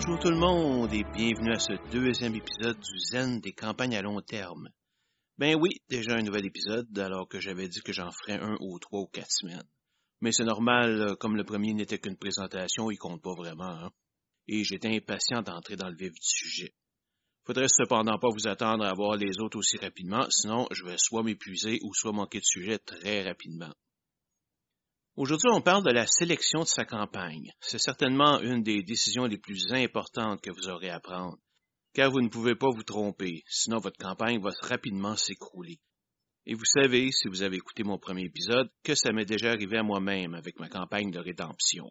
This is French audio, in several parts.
Bonjour tout le monde et bienvenue à ce deuxième épisode du Zen des campagnes à long terme. Ben oui, déjà un nouvel épisode alors que j'avais dit que j'en ferais un ou trois ou quatre semaines. Mais c'est normal, comme le premier n'était qu'une présentation, il compte pas vraiment. Hein? Et j'étais impatient d'entrer dans le vif du sujet. Faudrait cependant pas vous attendre à voir les autres aussi rapidement, sinon je vais soit m'épuiser ou soit manquer de sujet très rapidement. Aujourd'hui, on parle de la sélection de sa campagne. C'est certainement une des décisions les plus importantes que vous aurez à prendre, car vous ne pouvez pas vous tromper, sinon votre campagne va rapidement s'écrouler. Et vous savez, si vous avez écouté mon premier épisode, que ça m'est déjà arrivé à moi-même avec ma campagne de rédemption.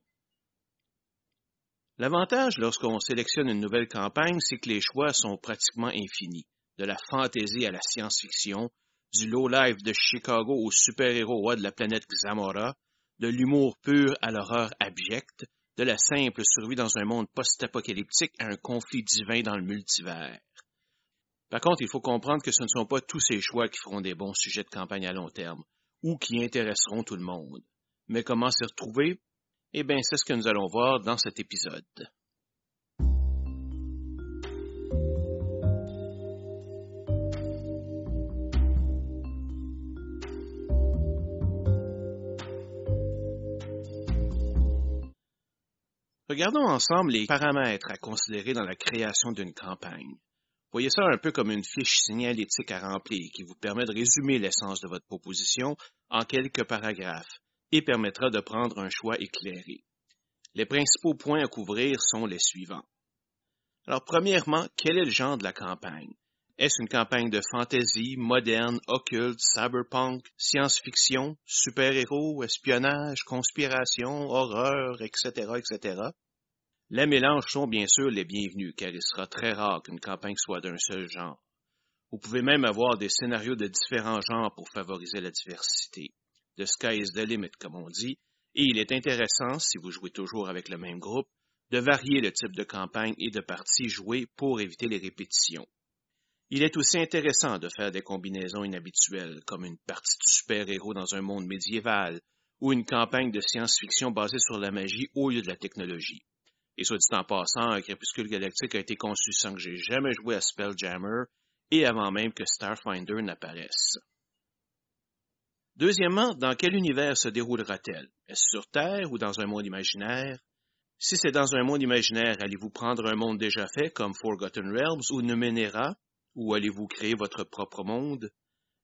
L'avantage lorsqu'on sélectionne une nouvelle campagne, c'est que les choix sont pratiquement infinis, de la fantaisie à la science-fiction, du low-life de Chicago au super-héros de la planète Xamora, de l'humour pur à l'horreur abjecte, de la simple survie dans un monde post-apocalyptique à un conflit divin dans le multivers. Par contre, il faut comprendre que ce ne sont pas tous ces choix qui feront des bons sujets de campagne à long terme, ou qui intéresseront tout le monde. Mais comment s'y retrouver? Eh bien, c'est ce que nous allons voir dans cet épisode. Regardons ensemble les paramètres à considérer dans la création d'une campagne. Voyez ça un peu comme une fiche signalétique à remplir qui vous permet de résumer l'essence de votre proposition en quelques paragraphes et permettra de prendre un choix éclairé. Les principaux points à couvrir sont les suivants. Alors, premièrement, quel est le genre de la campagne? Est-ce une campagne de fantasy, moderne, occulte, cyberpunk, science-fiction, super-héros, espionnage, conspiration, horreur, etc., etc.? Les mélanges sont bien sûr les bienvenus, car il sera très rare qu'une campagne soit d'un seul genre. Vous pouvez même avoir des scénarios de différents genres pour favoriser la diversité. The sky is the limit, comme on dit, et il est intéressant, si vous jouez toujours avec le même groupe, de varier le type de campagne et de partie jouée pour éviter les répétitions. Il est aussi intéressant de faire des combinaisons inhabituelles, comme une partie de super-héros dans un monde médiéval, ou une campagne de science-fiction basée sur la magie au lieu de la technologie. Et soit dit en passant, Crépuscule Galactique a été conçu sans que j'ai jamais joué à Spelljammer et avant même que Starfinder n'apparaisse. Deuxièmement, dans quel univers se déroulera-t-elle? Est-ce sur Terre ou dans un monde imaginaire? Si c'est dans un monde imaginaire, allez-vous prendre un monde déjà fait comme Forgotten Realms ou Numenera, ou allez-vous créer votre propre monde?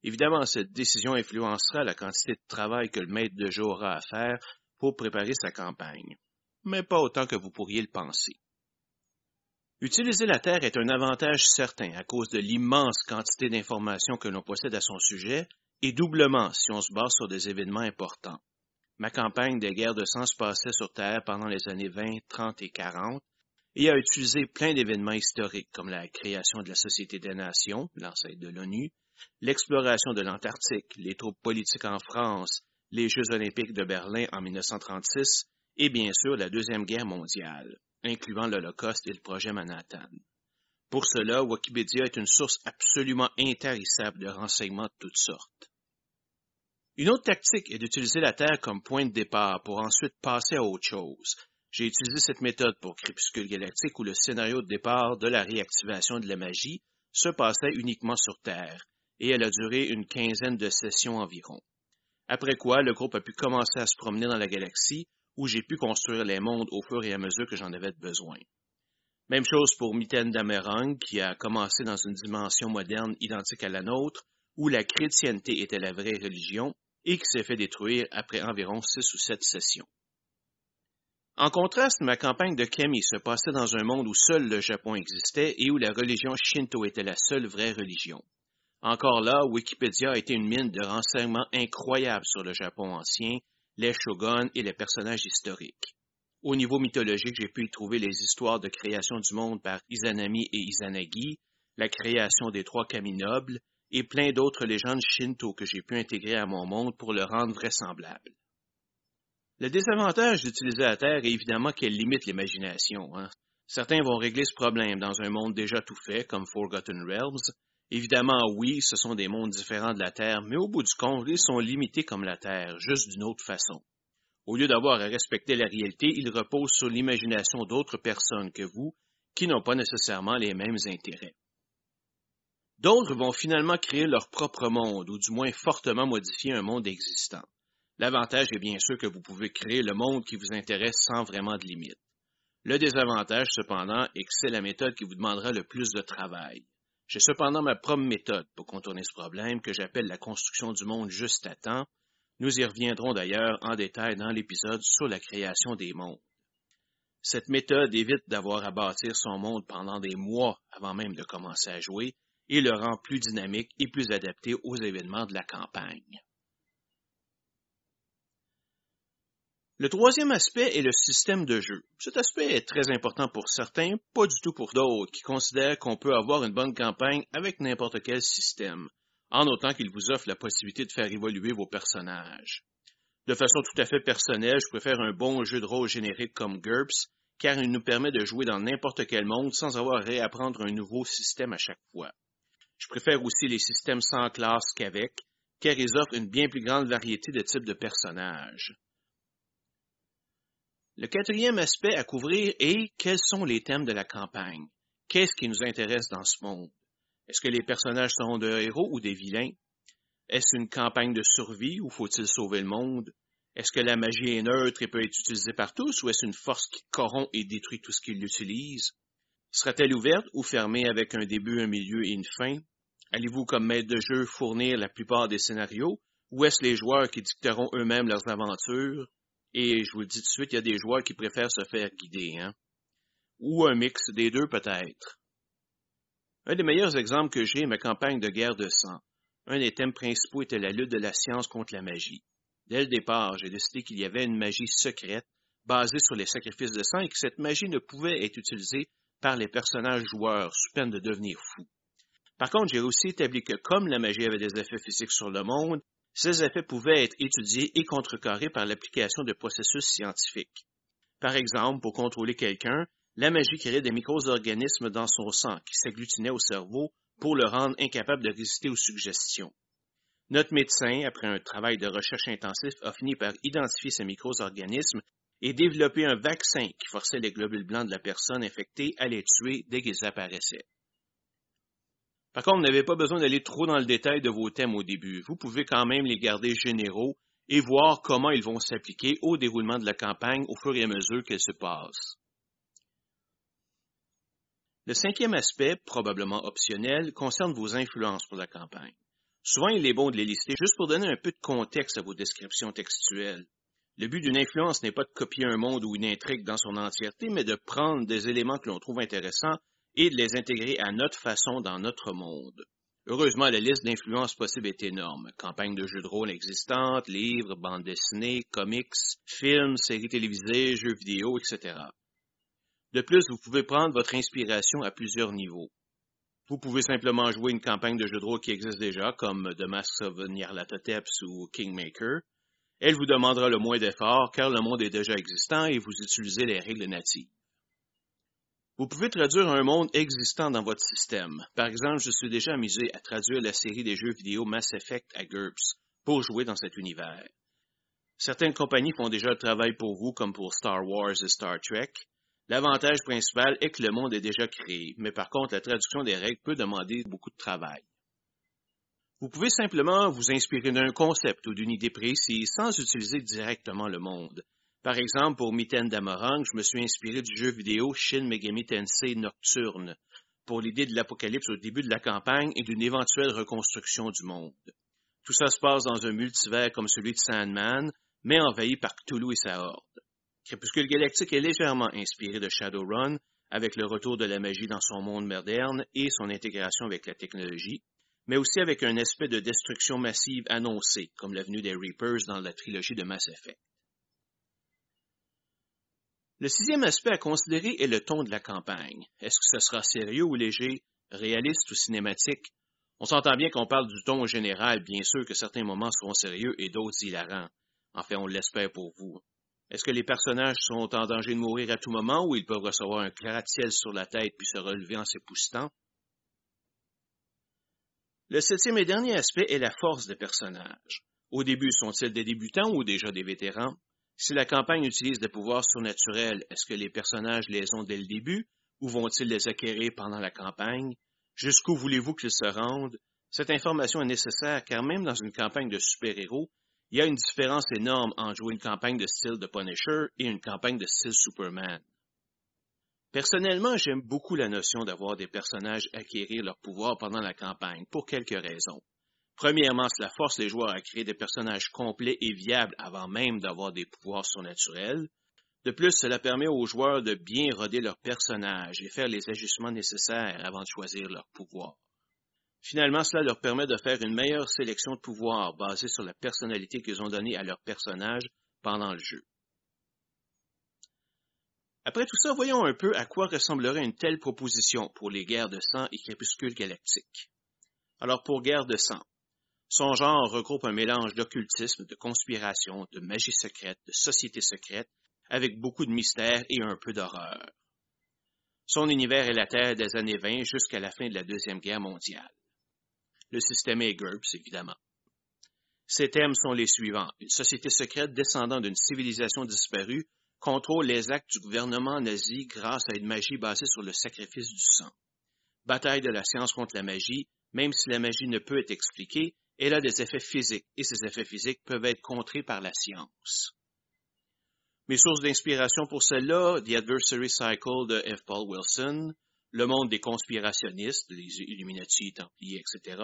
Évidemment, cette décision influencera la quantité de travail que le maître de jeu aura à faire pour préparer sa campagne, mais pas autant que vous pourriez le penser. Utiliser la Terre est un avantage certain à cause de l'immense quantité d'informations que l'on possède à son sujet, et doublement si on se base sur des événements importants. Ma campagne de guerre de sang se passait sur Terre pendant les années 20, 30 et 40, et a utilisé plein d'événements historiques comme la création de la Société des Nations, l'ancêtre de l'ONU, l'exploration de l'Antarctique, les troupes politiques en France, les Jeux olympiques de Berlin en 1936 et bien sûr la Deuxième Guerre mondiale, incluant l'Holocauste et le projet Manhattan. Pour cela, Wikipédia est une source absolument intarissable de renseignements de toutes sortes. Une autre tactique est d'utiliser la Terre comme point de départ pour ensuite passer à autre chose, j'ai utilisé cette méthode pour Crépuscule Galactique où le scénario de départ de la réactivation de la magie se passait uniquement sur Terre, et elle a duré une quinzaine de sessions environ. Après quoi, le groupe a pu commencer à se promener dans la galaxie, où j'ai pu construire les mondes au fur et à mesure que j'en avais besoin. Même chose pour Mitaine d'Amerang, qui a commencé dans une dimension moderne identique à la nôtre, où la chrétienté était la vraie religion, et qui s'est fait détruire après environ six ou sept sessions. En contraste, ma campagne de Kemi se passait dans un monde où seul le Japon existait et où la religion shinto était la seule vraie religion. Encore là, Wikipédia a été une mine de renseignements incroyables sur le Japon ancien, les shoguns et les personnages historiques. Au niveau mythologique, j'ai pu y trouver les histoires de création du monde par Izanami et Izanagi, la création des trois kami nobles et plein d'autres légendes shinto que j'ai pu intégrer à mon monde pour le rendre vraisemblable. Le désavantage d'utiliser la Terre est évidemment qu'elle limite l'imagination. Hein. Certains vont régler ce problème dans un monde déjà tout fait, comme Forgotten Realms. Évidemment, oui, ce sont des mondes différents de la Terre, mais au bout du compte, ils sont limités comme la Terre, juste d'une autre façon. Au lieu d'avoir à respecter la réalité, ils reposent sur l'imagination d'autres personnes que vous, qui n'ont pas nécessairement les mêmes intérêts. D'autres vont finalement créer leur propre monde, ou du moins fortement modifier un monde existant. L'avantage est bien sûr que vous pouvez créer le monde qui vous intéresse sans vraiment de limite. Le désavantage, cependant, est que c'est la méthode qui vous demandera le plus de travail. J'ai cependant ma propre méthode pour contourner ce problème que j'appelle la construction du monde juste à temps. Nous y reviendrons d'ailleurs en détail dans l'épisode sur la création des mondes. Cette méthode évite d'avoir à bâtir son monde pendant des mois avant même de commencer à jouer et le rend plus dynamique et plus adapté aux événements de la campagne. Le troisième aspect est le système de jeu. Cet aspect est très important pour certains, pas du tout pour d'autres, qui considèrent qu'on peut avoir une bonne campagne avec n'importe quel système, en autant qu'il vous offre la possibilité de faire évoluer vos personnages. De façon tout à fait personnelle, je préfère un bon jeu de rôle générique comme GURPS, car il nous permet de jouer dans n'importe quel monde sans avoir à réapprendre un nouveau système à chaque fois. Je préfère aussi les systèmes sans classe qu'avec, car ils offrent une bien plus grande variété de types de personnages. Le quatrième aspect à couvrir est quels sont les thèmes de la campagne. Qu'est-ce qui nous intéresse dans ce monde? Est-ce que les personnages seront des héros ou des vilains? Est-ce une campagne de survie ou faut-il sauver le monde? Est-ce que la magie est neutre et peut être utilisée par tous ou est-ce une force qui corrompt et détruit tout ce qui l'utilise? Sera-t-elle ouverte ou fermée avec un début, un milieu et une fin? Allez-vous comme maître de jeu fournir la plupart des scénarios ou est-ce les joueurs qui dicteront eux-mêmes leurs aventures? Et je vous le dis tout de suite, il y a des joueurs qui préfèrent se faire guider, hein. Ou un mix des deux peut-être. Un des meilleurs exemples que j'ai est ma campagne de guerre de sang. Un des thèmes principaux était la lutte de la science contre la magie. Dès le départ, j'ai décidé qu'il y avait une magie secrète basée sur les sacrifices de sang et que cette magie ne pouvait être utilisée par les personnages joueurs sous peine de devenir fous. Par contre, j'ai aussi établi que comme la magie avait des effets physiques sur le monde, ces effets pouvaient être étudiés et contrecarrés par l'application de processus scientifiques. Par exemple, pour contrôler quelqu'un, la magie créait des micro-organismes dans son sang qui s'agglutinaient au cerveau pour le rendre incapable de résister aux suggestions. Notre médecin, après un travail de recherche intensif, a fini par identifier ces micro-organismes et développer un vaccin qui forçait les globules blancs de la personne infectée à les tuer dès qu'ils apparaissaient. Par contre, vous n'avez pas besoin d'aller trop dans le détail de vos thèmes au début. Vous pouvez quand même les garder généraux et voir comment ils vont s'appliquer au déroulement de la campagne au fur et à mesure qu'elle se passe. Le cinquième aspect, probablement optionnel, concerne vos influences pour la campagne. Souvent, il est bon de les lister juste pour donner un peu de contexte à vos descriptions textuelles. Le but d'une influence n'est pas de copier un monde ou une intrigue dans son entièreté, mais de prendre des éléments que l'on trouve intéressants et de les intégrer à notre façon dans notre monde. Heureusement, la liste d'influences possibles est énorme. Campagnes de jeux de rôle existantes, livres, bandes dessinées, comics, films, séries télévisées, jeux vidéo, etc. De plus, vous pouvez prendre votre inspiration à plusieurs niveaux. Vous pouvez simplement jouer une campagne de jeux de rôle qui existe déjà, comme The Masks of Nyarlathotep ou Kingmaker. Elle vous demandera le moins d'efforts car le monde est déjà existant et vous utilisez les règles natives. Vous pouvez traduire un monde existant dans votre système. Par exemple, je suis déjà amusé à traduire la série des jeux vidéo Mass Effect à GURPS pour jouer dans cet univers. Certaines compagnies font déjà le travail pour vous, comme pour Star Wars et Star Trek. L'avantage principal est que le monde est déjà créé, mais par contre, la traduction des règles peut demander beaucoup de travail. Vous pouvez simplement vous inspirer d'un concept ou d'une idée précise sans utiliser directement le monde. Par exemple, pour Mitten Damorang, je me suis inspiré du jeu vidéo Shin Megami Tensei Nocturne pour l'idée de l'apocalypse au début de la campagne et d'une éventuelle reconstruction du monde. Tout ça se passe dans un multivers comme celui de Sandman, mais envahi par Cthulhu et sa horde. Crépuscule Galactique est légèrement inspiré de Shadowrun, avec le retour de la magie dans son monde moderne et son intégration avec la technologie, mais aussi avec un aspect de destruction massive annoncé, comme l'avenue des Reapers dans la trilogie de Mass Effect. Le sixième aspect à considérer est le ton de la campagne. Est-ce que ce sera sérieux ou léger, réaliste ou cinématique? On s'entend bien qu'on parle du ton général, bien sûr que certains moments seront sérieux et d'autres hilarants. Enfin, on l'espère pour vous. Est-ce que les personnages sont en danger de mourir à tout moment ou ils peuvent recevoir un gratte-ciel sur la tête puis se relever en s'époustant? Le septième et dernier aspect est la force des personnages. Au début, sont-ils des débutants ou déjà des vétérans? Si la campagne utilise des pouvoirs surnaturels, est-ce que les personnages les ont dès le début Où vont-ils les acquérir pendant la campagne? Jusqu'où voulez-vous qu'ils se rendent? Cette information est nécessaire car même dans une campagne de super-héros, il y a une différence énorme entre jouer une campagne de style de Punisher et une campagne de style Superman. Personnellement, j'aime beaucoup la notion d'avoir des personnages acquérir leur pouvoir pendant la campagne, pour quelques raisons. Premièrement, cela force les joueurs à créer des personnages complets et viables avant même d'avoir des pouvoirs surnaturels. De plus, cela permet aux joueurs de bien roder leurs personnages et faire les ajustements nécessaires avant de choisir leur pouvoir. Finalement, cela leur permet de faire une meilleure sélection de pouvoirs basée sur la personnalité qu'ils ont donnée à leur personnage pendant le jeu. Après tout ça, voyons un peu à quoi ressemblerait une telle proposition pour les guerres de sang et crépuscules galactiques. Alors pour guerre de sang, son genre regroupe un mélange d'occultisme, de conspiration, de magie secrète, de société secrète, avec beaucoup de mystère et un peu d'horreur. Son univers est la Terre des années 20 jusqu'à la fin de la Deuxième Guerre mondiale. Le système est GURPS, évidemment. Ses thèmes sont les suivants. Une société secrète descendant d'une civilisation disparue contrôle les actes du gouvernement nazi grâce à une magie basée sur le sacrifice du sang. Bataille de la science contre la magie, même si la magie ne peut être expliquée, elle a des effets physiques et ces effets physiques peuvent être contrés par la science. Mes sources d'inspiration pour celle-là, The Adversary Cycle de F. Paul Wilson, Le monde des conspirationnistes, les Illuminati, Templiers, etc.,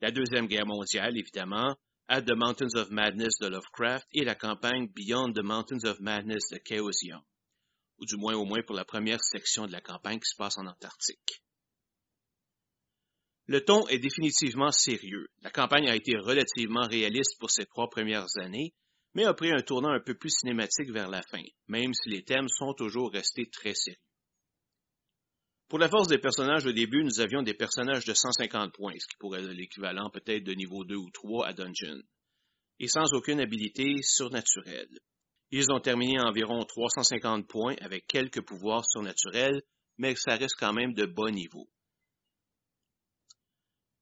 la Deuxième Guerre mondiale, évidemment, At the Mountains of Madness de Lovecraft et la campagne Beyond the Mountains of Madness de Chaosium, ou du moins au moins pour la première section de la campagne qui se passe en Antarctique. Le ton est définitivement sérieux. La campagne a été relativement réaliste pour ses trois premières années, mais a pris un tournant un peu plus cinématique vers la fin, même si les thèmes sont toujours restés très sérieux. Pour la force des personnages au début, nous avions des personnages de 150 points, ce qui pourrait être l'équivalent peut-être de niveau 2 ou 3 à Dungeon, et sans aucune habilité surnaturelle. Ils ont terminé à environ 350 points avec quelques pouvoirs surnaturels, mais ça reste quand même de bas niveau.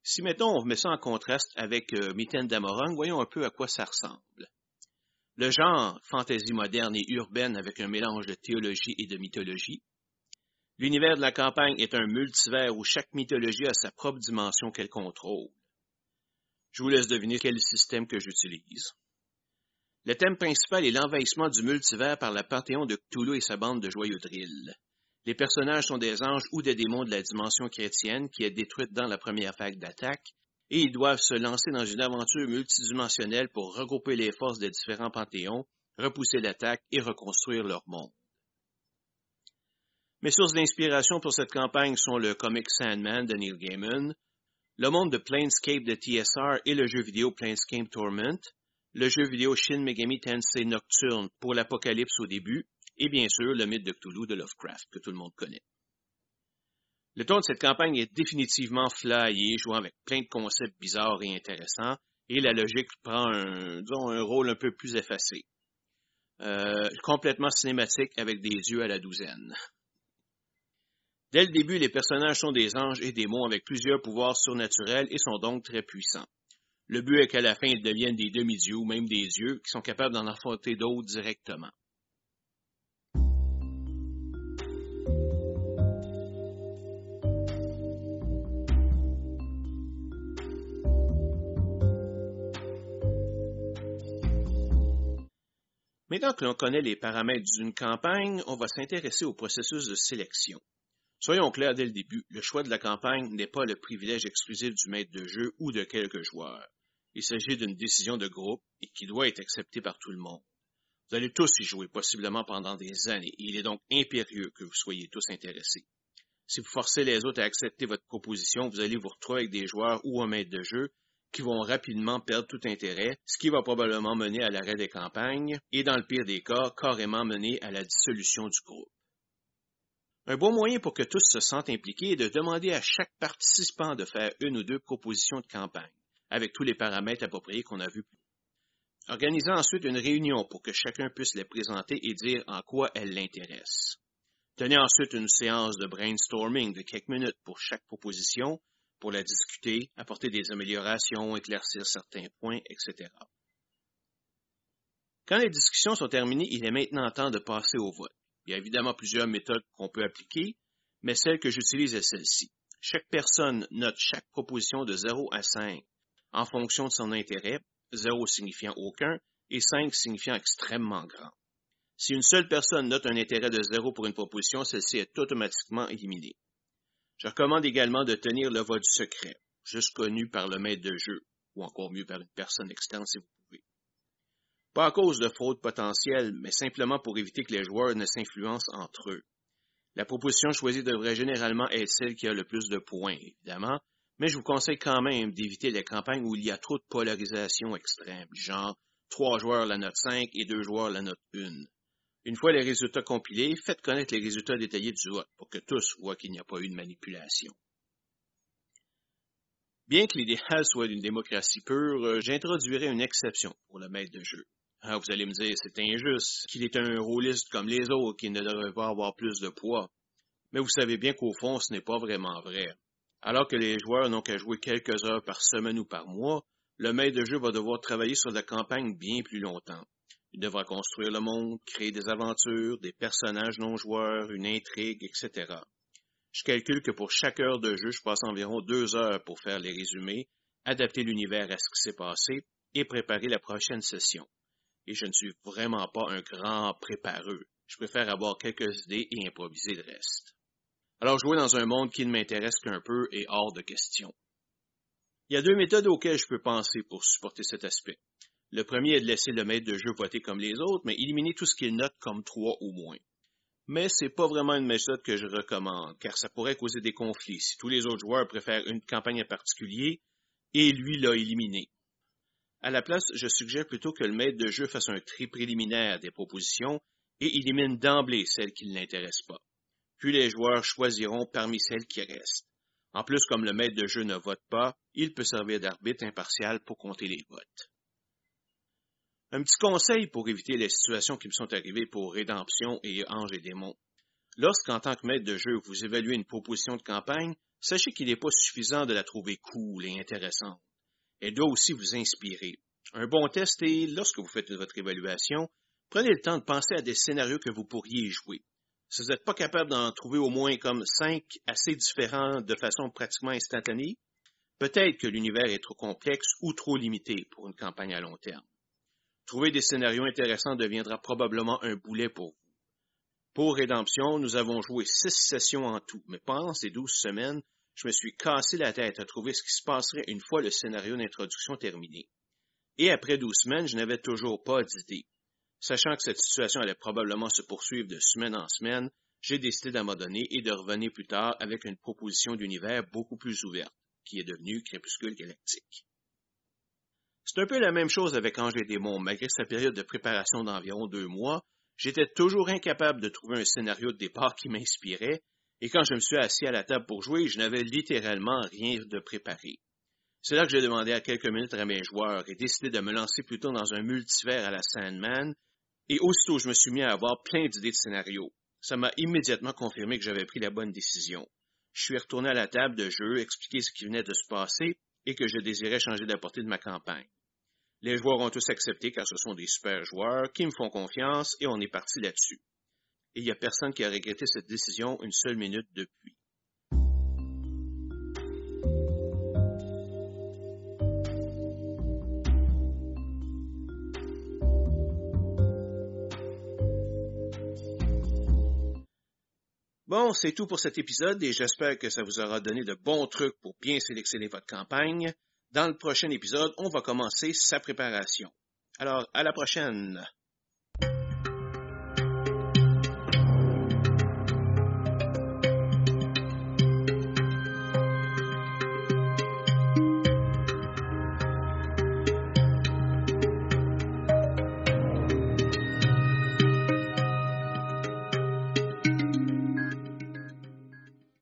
Si mettons on met ça en contraste avec euh, Mitten voyons un peu à quoi ça ressemble. Le genre fantaisie moderne et urbaine avec un mélange de théologie et de mythologie, L'univers de la campagne est un multivers où chaque mythologie a sa propre dimension qu'elle contrôle. Je vous laisse deviner quel système que j'utilise. Le thème principal est l'envahissement du multivers par la Panthéon de Cthulhu et sa bande de joyeux drills. Les personnages sont des anges ou des démons de la dimension chrétienne qui est détruite dans la première vague d'attaque, et ils doivent se lancer dans une aventure multidimensionnelle pour regrouper les forces des différents panthéons, repousser l'attaque et reconstruire leur monde. Mes sources d'inspiration pour cette campagne sont le comic Sandman de Neil Gaiman, le monde de Planescape de TSR et le jeu vidéo Planescape Torment, le jeu vidéo Shin Megami Tensei Nocturne pour l'Apocalypse au début, et bien sûr le mythe de Cthulhu de Lovecraft que tout le monde connaît. Le ton de cette campagne est définitivement flyé, jouant avec plein de concepts bizarres et intéressants, et la logique prend un, un rôle un peu plus effacé. Euh, complètement cinématique avec des yeux à la douzaine. Dès le début, les personnages sont des anges et démons avec plusieurs pouvoirs surnaturels et sont donc très puissants. Le but est qu'à la fin, ils deviennent des demi-dieux ou même des yeux qui sont capables d'en affronter d'autres directement. Maintenant que l'on connaît les paramètres d'une campagne, on va s'intéresser au processus de sélection. Soyons clairs dès le début, le choix de la campagne n'est pas le privilège exclusif du maître de jeu ou de quelques joueurs. Il s'agit d'une décision de groupe et qui doit être acceptée par tout le monde. Vous allez tous y jouer possiblement pendant des années et il est donc impérieux que vous soyez tous intéressés. Si vous forcez les autres à accepter votre proposition, vous allez vous retrouver avec des joueurs ou un maître de jeu qui vont rapidement perdre tout intérêt, ce qui va probablement mener à l'arrêt des campagnes et, dans le pire des cas, carrément mener à la dissolution du groupe. Un bon moyen pour que tous se sentent impliqués est de demander à chaque participant de faire une ou deux propositions de campagne, avec tous les paramètres appropriés qu'on a vus. Organisez ensuite une réunion pour que chacun puisse les présenter et dire en quoi elles l'intéressent. Tenez ensuite une séance de brainstorming de quelques minutes pour chaque proposition, pour la discuter, apporter des améliorations, éclaircir certains points, etc. Quand les discussions sont terminées, il est maintenant temps de passer au vote. Il y a évidemment plusieurs méthodes qu'on peut appliquer, mais celle que j'utilise est celle-ci. Chaque personne note chaque proposition de 0 à 5 en fonction de son intérêt, 0 signifiant aucun et 5 signifiant extrêmement grand. Si une seule personne note un intérêt de 0 pour une proposition, celle-ci est automatiquement éliminée. Je recommande également de tenir le vote secret, juste connu par le maître de jeu, ou encore mieux par une personne externe si vous pouvez. Pas à cause de fraude potentielle, mais simplement pour éviter que les joueurs ne s'influencent entre eux. La proposition choisie devrait généralement être celle qui a le plus de points, évidemment, mais je vous conseille quand même d'éviter les campagnes où il y a trop de polarisation extrême, genre trois joueurs la note 5 et deux joueurs la note 1. Une fois les résultats compilés, faites connaître les résultats détaillés du vote pour que tous voient qu'il n'y a pas eu de manipulation. Bien que l'idéal soit d'une démocratie pure, euh, j'introduirai une exception pour le maître de jeu. Ah, vous allez me dire, c'est injuste, qu'il est un rôliste comme les autres, qui ne devrait pas avoir plus de poids. Mais vous savez bien qu'au fond, ce n'est pas vraiment vrai. Alors que les joueurs n'ont qu'à jouer quelques heures par semaine ou par mois, le maître de jeu va devoir travailler sur la campagne bien plus longtemps. Il devra construire le monde, créer des aventures, des personnages non joueurs, une intrigue, etc. Je calcule que pour chaque heure de jeu, je passe environ deux heures pour faire les résumés, adapter l'univers à ce qui s'est passé et préparer la prochaine session et je ne suis vraiment pas un grand prépareux. Je préfère avoir quelques idées et improviser le reste. Alors jouer dans un monde qui ne m'intéresse qu'un peu est hors de question. Il y a deux méthodes auxquelles je peux penser pour supporter cet aspect. Le premier est de laisser le maître de jeu voter comme les autres, mais éliminer tout ce qu'il note comme trois ou moins. Mais c'est pas vraiment une méthode que je recommande, car ça pourrait causer des conflits si tous les autres joueurs préfèrent une campagne en particulier et lui l'a éliminé. À la place, je suggère plutôt que le maître de jeu fasse un tri préliminaire des propositions et élimine d'emblée celles qui ne l'intéressent pas. Puis les joueurs choisiront parmi celles qui restent. En plus, comme le maître de jeu ne vote pas, il peut servir d'arbitre impartial pour compter les votes. Un petit conseil pour éviter les situations qui me sont arrivées pour Rédemption et Ange et Démons. Lorsqu'en tant que maître de jeu, vous évaluez une proposition de campagne, sachez qu'il n'est pas suffisant de la trouver cool et intéressante elle doit aussi vous inspirer. Un bon test est, lorsque vous faites votre évaluation, prenez le temps de penser à des scénarios que vous pourriez jouer. Si vous n'êtes pas capable d'en trouver au moins comme cinq assez différents de façon pratiquement instantanée, peut-être que l'univers est trop complexe ou trop limité pour une campagne à long terme. Trouver des scénarios intéressants deviendra probablement un boulet pour vous. Pour Rédemption, nous avons joué six sessions en tout, mais pendant ces douze semaines, je me suis cassé la tête à trouver ce qui se passerait une fois le scénario d'introduction terminé. Et après douze semaines, je n'avais toujours pas d'idée. Sachant que cette situation allait probablement se poursuivre de semaine en semaine, j'ai décidé d'abandonner et de revenir plus tard avec une proposition d'univers beaucoup plus ouverte, qui est devenue Crépuscule Galactique. C'est un peu la même chose avec Ange et Démons. Malgré sa période de préparation d'environ deux mois, j'étais toujours incapable de trouver un scénario de départ qui m'inspirait et quand je me suis assis à la table pour jouer, je n'avais littéralement rien de préparé. C'est là que j'ai demandé à quelques minutes à mes joueurs et décidé de me lancer plutôt dans un multivers à la Sandman, et aussitôt je me suis mis à avoir plein d'idées de scénarios. Ça m'a immédiatement confirmé que j'avais pris la bonne décision. Je suis retourné à la table de jeu, expliqué ce qui venait de se passer et que je désirais changer la portée de ma campagne. Les joueurs ont tous accepté car ce sont des super joueurs qui me font confiance et on est parti là-dessus et il n'y a personne qui a regretté cette décision une seule minute depuis. Bon, c'est tout pour cet épisode et j'espère que ça vous aura donné de bons trucs pour bien sélectionner votre campagne. Dans le prochain épisode, on va commencer sa préparation. Alors, à la prochaine!